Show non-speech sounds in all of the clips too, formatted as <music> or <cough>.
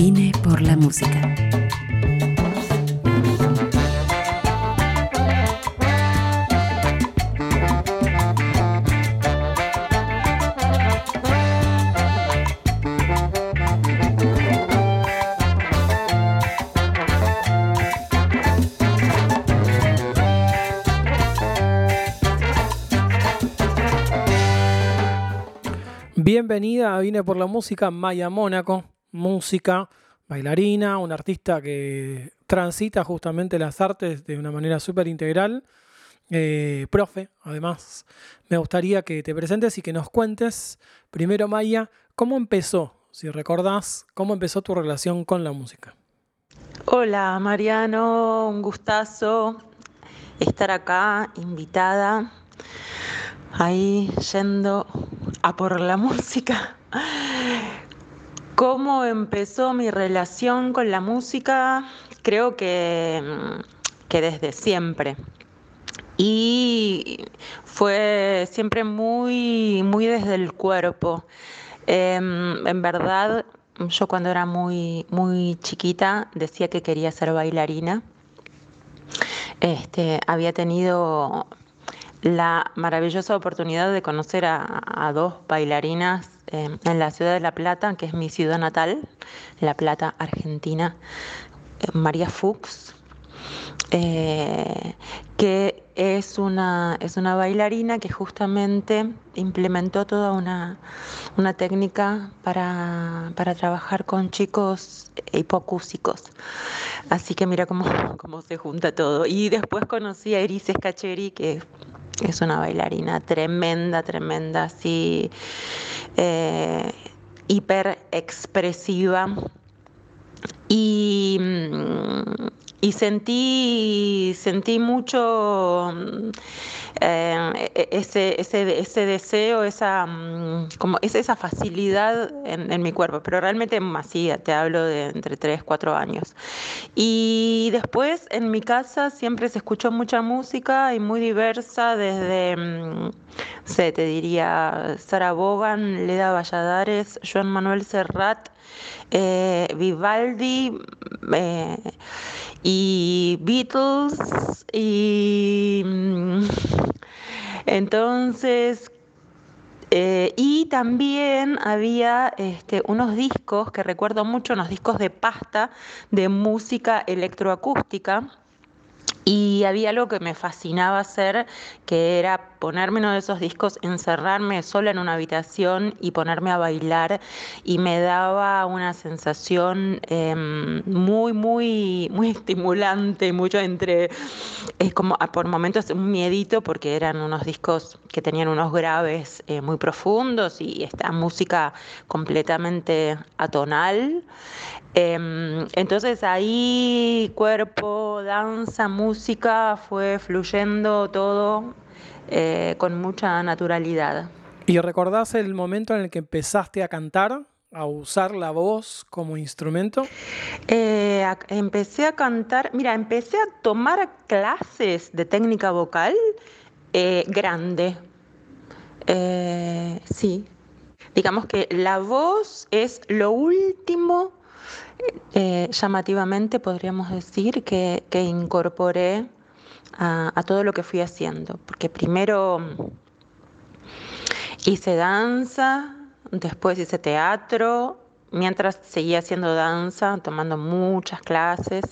Vine por la música. Bienvenida a Vine por la Música, Maya Mónaco, música, bailarina, una artista que transita justamente las artes de una manera súper integral, eh, profe, además. Me gustaría que te presentes y que nos cuentes, primero Maya, cómo empezó, si recordás, cómo empezó tu relación con la música. Hola Mariano, un gustazo estar acá, invitada, ahí yendo a por la <laughs> música. ¿Cómo empezó mi relación con la música? Creo que, que desde siempre. Y fue siempre muy, muy desde el cuerpo. Em, en verdad, yo cuando era muy, muy chiquita decía que quería ser bailarina. Este, había tenido la maravillosa oportunidad de conocer a, dos bailarinas eh, en la ciudad de La Plata, que es mi ciudad natal, La Plata, Argentina, eh, María Fuchs, eh, que es una, es una bailarina que justamente implementó toda una, técnica para, trabajar con chicos hipocúsicos. Así que mira cómo, cómo se junta todo. Y después conocí a Iris Scacheri, que es una bailarina tremenda, tremenda, así, eh, hiper expresiva. Y, mm, y sentí, sentí mucho eh, e, ese, ese, ese, deseo, esa, mm, como es esa facilidad en, mi cuerpo, pero realmente así, te hablo de entre 3, 4 años. Y después en mi casa siempre se escuchó mucha música y muy diversa, desde, mm, sé, te diría, Sara Bogan, Leda Valladares, Joan Manuel Serrat, eh, Vivaldi eh, y Beatles y mm, entonces, eh, y también había este, unos discos que recuerdo mucho, unos discos de pasta de música electroacústica. Y había algo que me fascinaba hacer, que era ponerme uno de esos discos, encerrarme sola en una habitación y ponerme a bailar. Y me daba una sensación em, muy, muy, muy estimulante, mucho entre, es como ah, por momentos un miedito, porque eran unos discos que tenían unos graves eh, muy profundos y esta música completamente atonal. Em, entonces ahí cuerpo, danza, música, fue fluyendo todo eh, con mucha naturalidad. ¿Y recordás el momento en el que empezaste a cantar? a usar la voz como instrumento? Eh, empecé a cantar, mira, empecé a tomar clases de técnica vocal eh, grande. sí, digamos que la voz es lo último llamativamente podríamos decir que, incorporé a, todo lo que fui haciendo, porque primero hice danza, después hice teatro, mientras seguía haciendo danza, tomando muchas clases,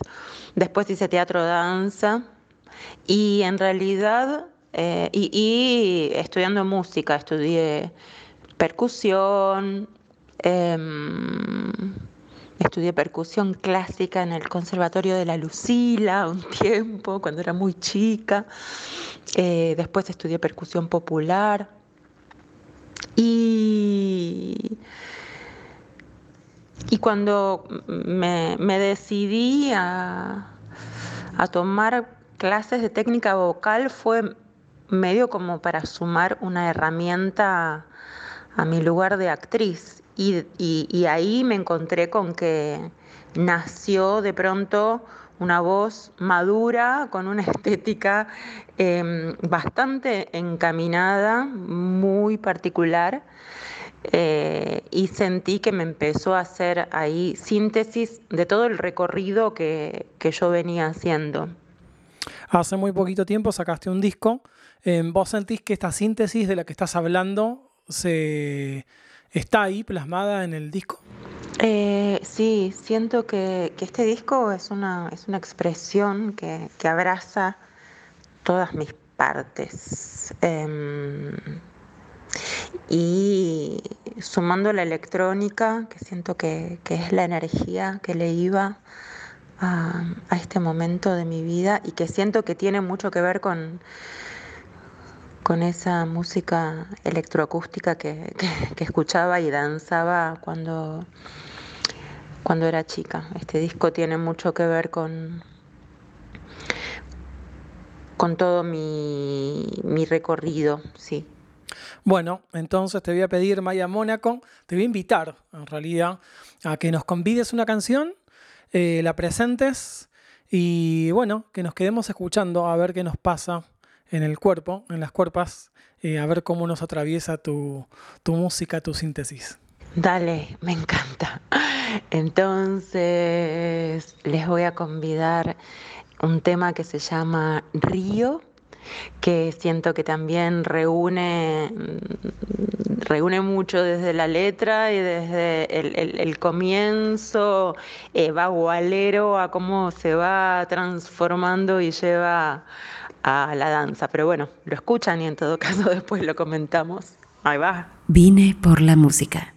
después hice teatro danza y en realidad, eh, y, estudiando música, estudié percusión. Em, Estudié percusión clásica en el Conservatorio de la Lucila un <laughs> tiempo, cuando era muy chica. Eh, después estudié percusión popular. Y, y cuando me, decidí a, a tomar clases de técnica vocal fue medio como para sumar una herramienta a mi lugar de actriz y, ahí me encontré con que nació de pronto una voz madura, con una <laughs> estética em, bastante encaminada, muy particular. eh, y sentí que me empezó a hacer ahí síntesis de todo el recorrido que, yo venía haciendo. Hace muy poquito tiempo sacaste un disco. ¿Vos sentís que esta síntesis de la que estás hablando se está ahí plasmada en el disco? Eh, sí, siento que, este disco es una, es una expresión que, abraza todas mis partes. Em, y sumando la electrónica, que siento que, es la energía que le iba a, este momento de mi vida y que siento que tiene mucho que ver con, con esa música electroacústica que, que escuchaba y danzaba cuando, cuando era chica. Este disco tiene mucho que ver con, con todo mi, mi recorrido, sí. Bueno, entonces te voy a pedir, Maya Mónaco, te voy a invitar, en realidad, a que nos convides una canción, eh, la presentes y, bueno, que nos quedemos escuchando a ver qué nos pasa en el cuerpo, en las cuerpas, eh, a ver cómo nos atraviesa tu, tu música, tu síntesis. Dale, me encanta. Entonces, les voy a convidar un tema que se llama Río, que siento que también reúne, reúne mucho desde la letra y desde el, comienzo eh, vagualero a cómo se va transformando y lleva a la danza. Pero bueno, lo escuchan y en todo <laughs> caso después lo comentamos. Ahí va. Vine por la música.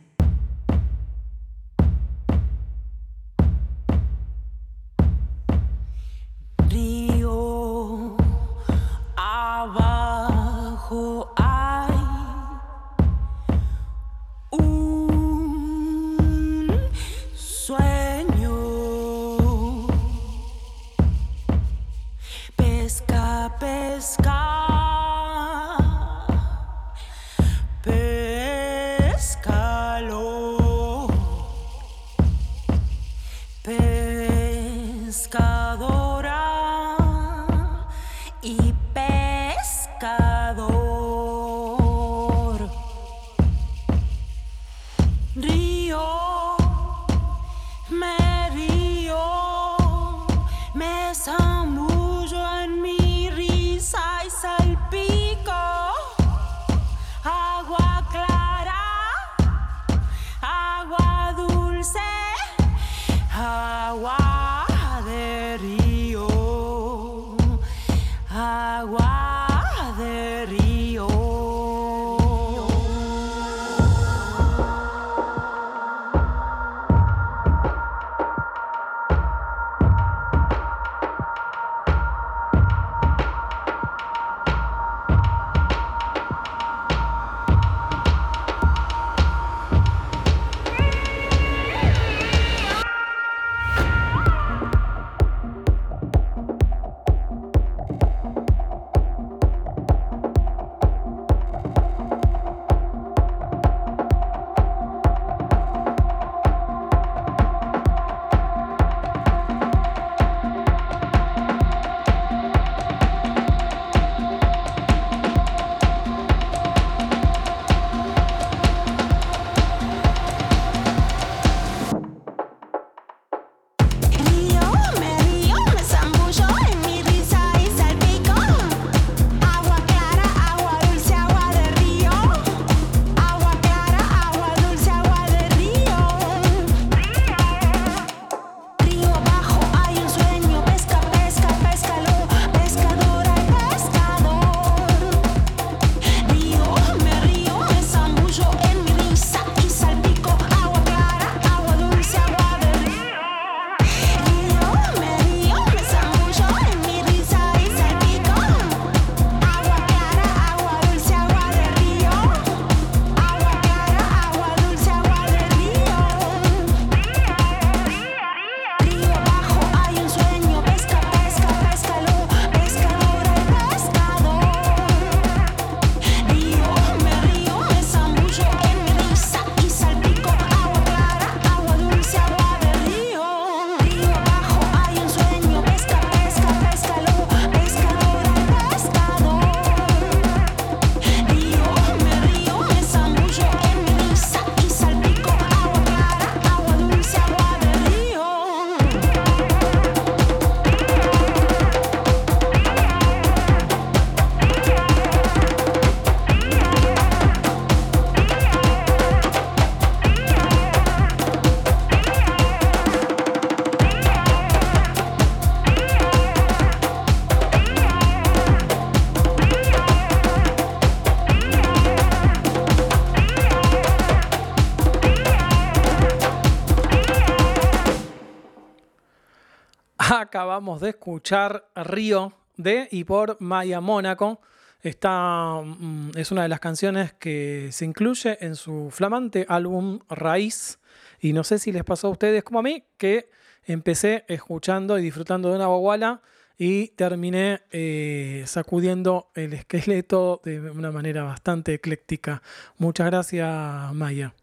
De escuchar Río de y por Maya Mónaco. Esta mm, es una de las canciones que se incluye en su flamante álbum Raíz. Y no sé si les pasó a ustedes como a mí, que empecé escuchando y disfrutando de una baguala y terminé eh, sacudiendo el esqueleto de una manera bastante ecléctica. Muchas gracias, Maya.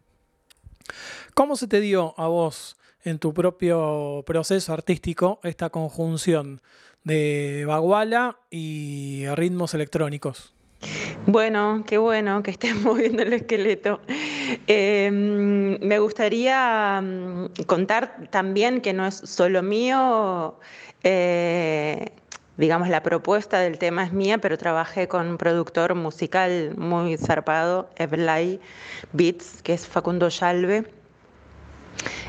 ¿Cómo se te dio a vos en tu propio proceso artístico esta conjunción de baguala y ritmos electrónicos? Bueno, qué bueno que estés <laughs> moviendo el esqueleto. Em, me gustaría mm, contar también que no es solo mío, eh, digamos, la propuesta del tema es mía, pero trabajé con un productor musical muy zarpado, Evlay Beats, que es Facundo Yalve.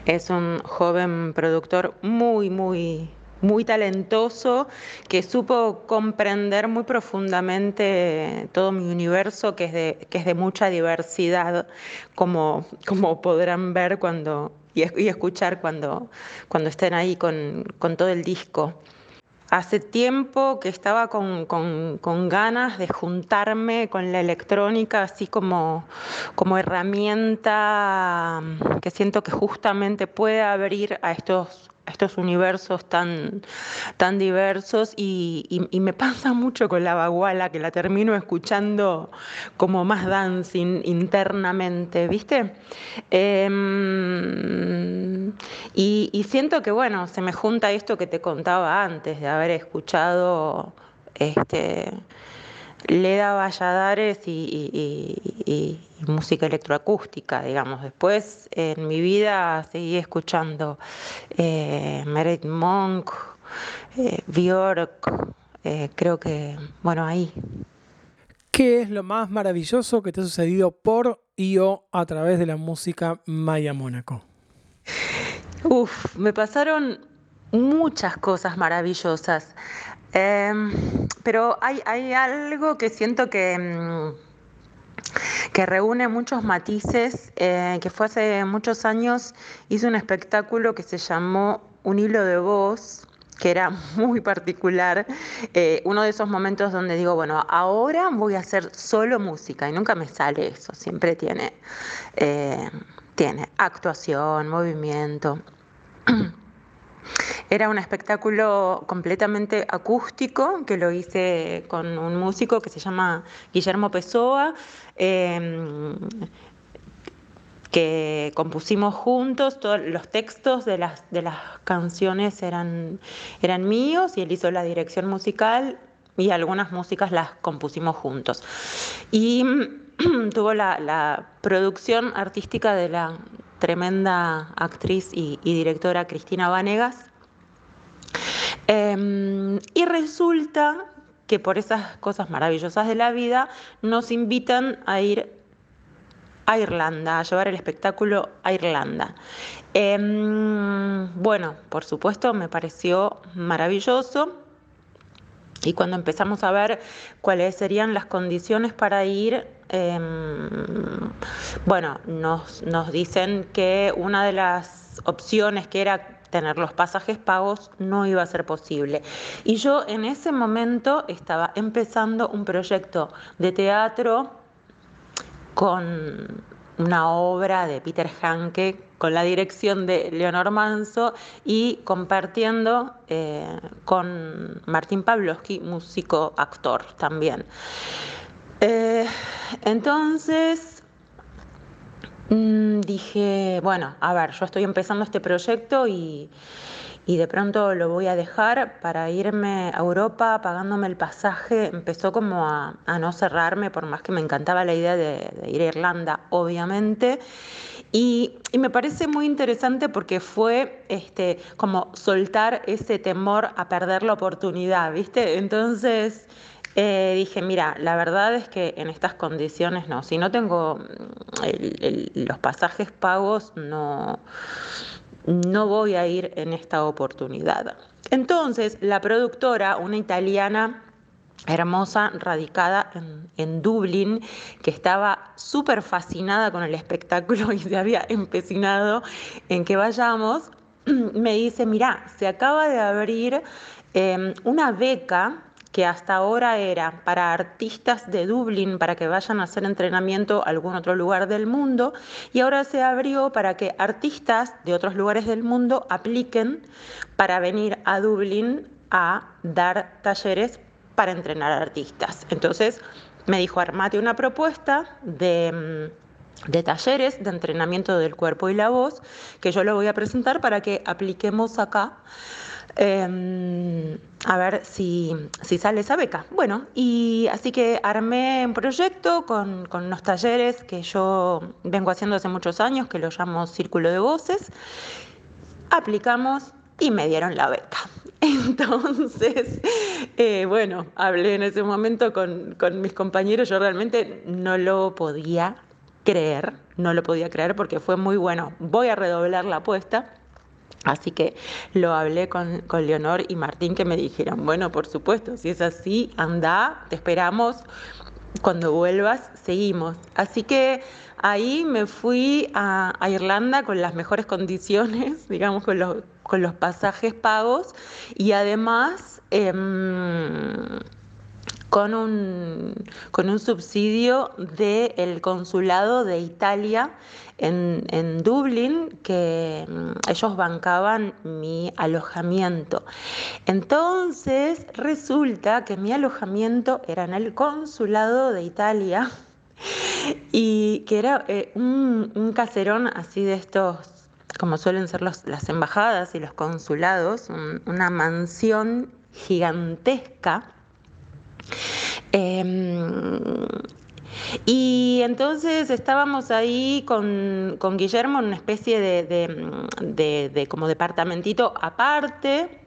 Es un joven productor muy, muy, muy talentoso que supo comprender muy profundamente todo mi universo, que es de, que es de mucha diversidad, como, como podrán ver cuando, y, escuchar cuando, cuando estén ahí con, con todo el disco. Hace tiempo que estaba con, con, ganas de juntarme con la electrónica así como, como herramienta que siento que justamente puede abrir a estos estos universos tan, tan diversos y, me pasa mucho con la baguala que la termino escuchando como más dancing internamente, ¿viste? Em, y, y, siento que, bueno, se me junta esto que te contaba antes de haber escuchado este Leda Valladares y, música electroacústica, digamos. Después en mi vida seguí escuchando eh, Meredith Monk, eh, Björk, eh, creo que, bueno, ahí. ¿Qué es lo más maravilloso que te ha sucedido por y o a través de la música Maya Mónaco? Uf, me pasaron muchas cosas maravillosas. Em, pero hay, algo que siento que, mm, que reúne muchos matices, eh, que fue hace muchos años, hice un espectáculo que se llamó Un hilo de voz, que era <laughs> muy particular, eh, uno de esos momentos donde digo, bueno, ahora voy a hacer solo música y nunca me sale eso, siempre tiene, eh, tiene actuación, movimiento. <clears throat> Era un espectáculo completamente acústico que lo hice con un músico que se llama Guillermo Pessoa. Em, que compusimos juntos, todos los textos de las, de las canciones eran, eran míos y él hizo la dirección musical y algunas músicas las compusimos juntos. Y <clears throat> tuvo la, producción artística de la tremenda actriz y, directora Cristina Vanegas. Em, y resulta que por esas cosas maravillosas de la vida nos invitan a ir a Irlanda, a llevar el espectáculo a Irlanda. Em, bueno, por supuesto me pareció maravilloso. Y cuando empezamos a ver cuáles serían las condiciones para ir, em, bueno, nos, nos dicen que una de las opciones que era tener los pasajes pagos no iba a ser posible. Y yo en ese momento estaba empezando un proyecto de teatro con una obra de Peter Hanke con la dirección de Leonor Manso y compartiendo eh, con Martín Pavlovsky, músico actor también. Eh, entonces Mm, dije, bueno, a ver, yo estoy empezando este proyecto y, de pronto lo voy a dejar para irme a Europa pagándome el pasaje. Empezó como a, no cerrarme, por más que me encantaba la idea de, ir a Irlanda, obviamente. Y, me parece muy interesante porque fue este, como soltar ese temor a perder la oportunidad, ¿viste? Entonces eh, dije, mira, la verdad es que en estas condiciones no, si no tengo mm, los pasajes pagos, no, no voy a ir en esta oportunidad. Entonces, la productora, una italiana, hermosa, radicada en, en Dublín, que estaba súper fascinada con el espectáculo <laughs> y se había empecinado en que vayamos, <clears throat> me dice, mirá, se acaba de abrir em, una beca que hasta ahora era para artistas de Dublín para que vayan a hacer entrenamiento a algún otro lugar del mundo y ahora se abrió para que artistas de otros lugares del mundo apliquen para venir a Dublín a dar talleres para entrenar artistas. Entonces me dijo, armate una propuesta de mm, de talleres de entrenamiento del cuerpo y la voz, que yo lo voy a presentar para que apliquemos acá Em, a ver si, sale esa beca. Bueno, y así que armé un proyecto con, con unos talleres que yo vengo haciendo hace muchos años, que lo llamo Círculo de Voces. Aplicamos y me dieron la beca. <laughs> Entonces, eh, bueno, hablé en ese momento con, con mis compañeros, yo realmente no lo podía creer, no lo podía creer porque fue muy bueno. Voy a redoblar la apuesta Así que lo hablé con, Leonor y Martín que me dijeron, bueno, por supuesto, si es así, anda, te esperamos, cuando vuelvas, seguimos. Así que ahí me fui a, Irlanda con las mejores condiciones, <laughs> digamos, con los, pasajes pagos y además... Em, con un, subsidio del consulado de Italia en, Dublín, que mm, ellos bancaban mi alojamiento. Entonces resulta que mi alojamiento era en el consulado de Italia <laughs> y que era eh, un, caserón así de estos como suelen ser los, las embajadas y los consulados, una mansión gigantesca. Em, y entonces estábamos ahí con, Guillermo en una especie de, de como departamentito aparte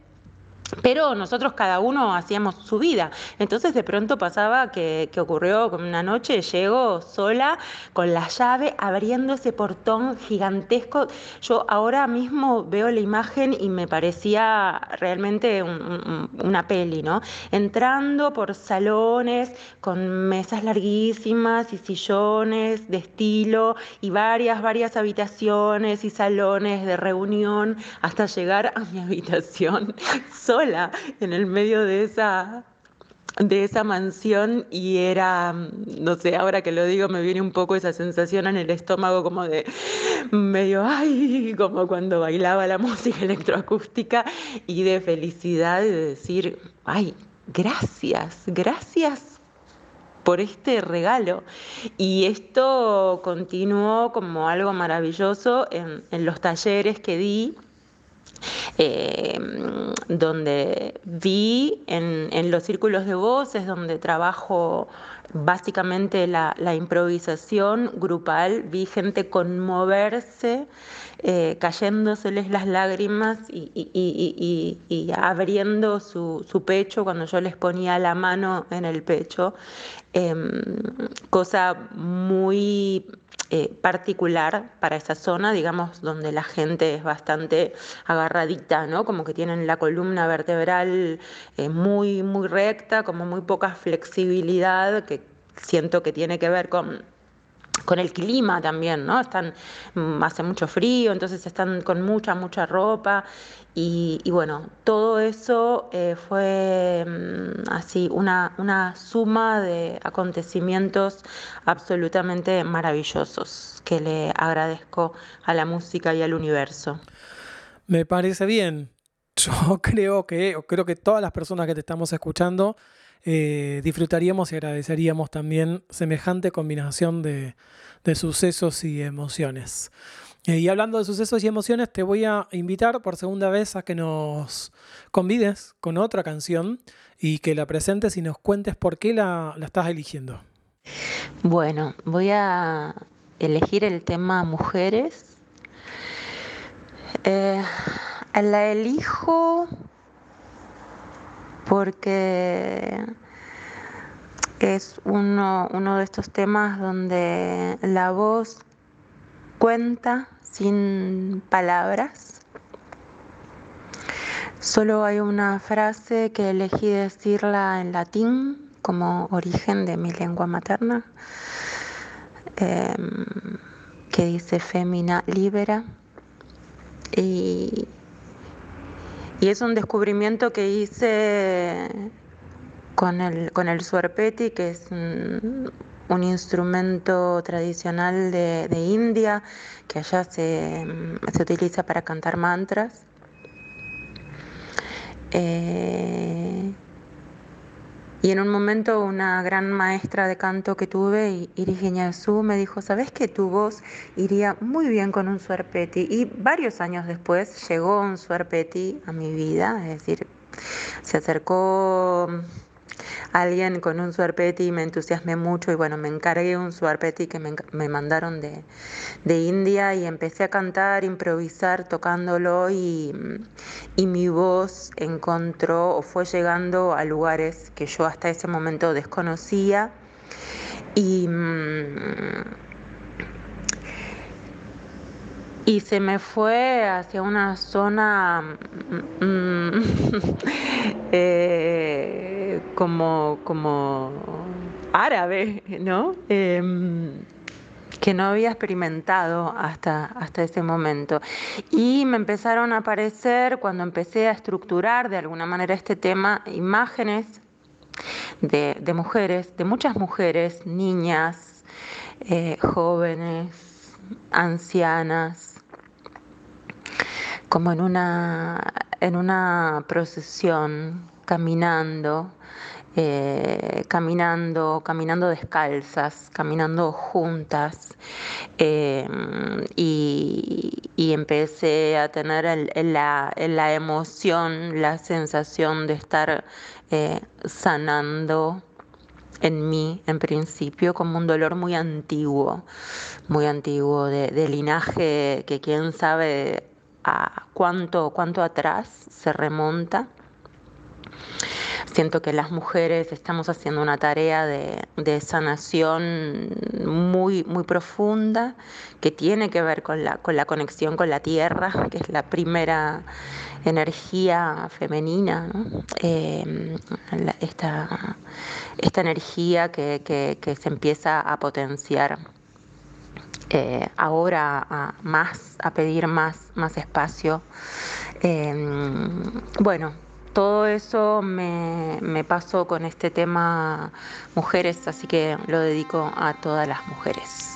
pero nosotros cada uno hacíamos su vida. Entonces de pronto pasaba que, ocurrió como una noche, llego sola con la llave abriendo ese portón gigantesco. Yo ahora mismo veo la imagen y me parecía realmente una peli, ¿no? Entrando por salones con mesas larguísimas y sillones de estilo y varias, varias habitaciones y salones de reunión hasta llegar a mi habitación <laughs> en el medio de esa, de esa mansión y era, no sé, ahora que lo digo me viene un poco esa sensación en el estómago como de medio, ay, como cuando bailaba la <laughs> música electroacústica y de felicidad de decir, ay, gracias, gracias por este regalo. Y esto continuó como algo maravilloso en, en los talleres que di eh, donde vi en, los círculos de voces, donde trabajo básicamente la, improvisación grupal, vi gente conmoverse, eh, cayéndoseles las lágrimas y, abriendo su, pecho cuando yo les ponía la mano en el pecho, em, cosa muy eh, particular para esa zona, digamos, donde la gente es bastante agarradita, ¿no? Como que tienen la columna vertebral eh, muy, muy recta, como muy poca flexibilidad, que siento que tiene que ver con con el clima también, ¿no? Están, mm, hace mucho frío, entonces están con mucha, mucha ropa y, bueno, todo eso eh, fue mm, así una, una suma de acontecimientos absolutamente maravillosos que le agradezco a la música y al universo. Me parece bien. Yo <laughs> creo que, creo que todas las personas que te estamos escuchando eh, disfrutaríamos y agradeceríamos también semejante combinación de, sucesos y emociones. Eh, y hablando de sucesos y emociones, te voy a invitar por segunda vez a que nos convides con otra canción y que la presentes y nos cuentes por qué la, estás eligiendo. Bueno, voy a elegir el tema mujeres. Eh, la elijo porque es uno, de estos temas donde la voz cuenta sin palabras. Solo hay una frase que elegí decirla en latín como origen de mi lengua materna, em, que dice femina libera. Y Y es un descubrimiento que hice con el, con el suarpeti, que es un, instrumento tradicional de, India, que allá se, se utiliza para cantar mantras. Eh, y en un momento una gran maestra de canto que tuve, Iris Su, me dijo, ¿sabes que tu voz iría muy bien con un suerpeti? Y varios años después llegó un suerpeti a mi vida, es decir, se acercó alguien con un suarpeti me entusiasmé mucho y bueno, me encargué un suarpeti que me, mandaron de, India y empecé a cantar, improvisar, tocándolo y, y mi voz encontró o fue llegando a lugares que yo hasta ese momento desconocía y... Mm, y se me fue hacia una zona mm, mm, <laughs> como, como árabe, ¿no? Em, que no había experimentado hasta, hasta ese momento. Y me empezaron a aparecer, cuando empecé a estructurar de alguna manera este tema, imágenes de, mujeres, de muchas mujeres, niñas, eh, jóvenes, ancianas, como en una, en una procesión, caminando, eh, caminando, caminando descalzas, caminando juntas, em, y, empecé a tener la, la, emoción, la sensación de estar eh, sanando en mí, en principio, como un dolor muy antiguo, muy antiguo, de, de linaje que quién sabe a cuánto, cuánto atrás se remonta. Siento que las mujeres estamos haciendo una tarea de, sanación muy, muy profunda que tiene que ver con la, con la conexión con la tierra, que es la primera energía femenina, eh, esta, esta, energía que, que, que se empieza a potenciar eh, ahora a más, a pedir más, más espacio. Em, bueno, todo eso me, me pasó con este tema mujeres, así que lo dedico a todas las mujeres.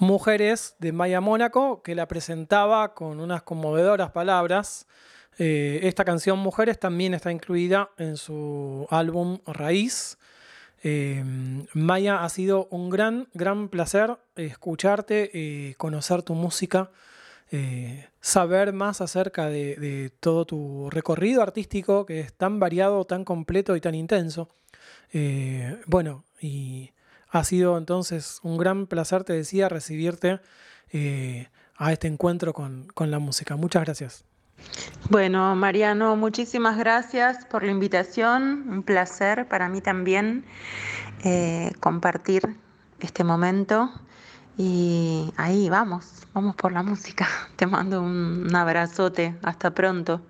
Mujeres de Maya Mónaco, que la presentaba con unas conmovedoras palabras. Eh, esta canción Mujeres también está incluida en su álbum Raíz. Eh, Maya, ha sido un gran, gran placer escucharte, y conocer tu música, saber más acerca de, de, todo tu recorrido artístico que es tan variado, tan completo y tan intenso. bueno, y ha sido entonces un gran placer, te decía, recibirte eh, a este encuentro con, con la música. Muchas gracias. Bueno, Mariano, muchísimas gracias por la invitación. Un placer para mí también eh, compartir este momento. Y ahí vamos, vamos por la música. <laughs> Te mando un abrazote. Hasta pronto.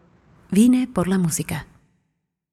Vine por la música.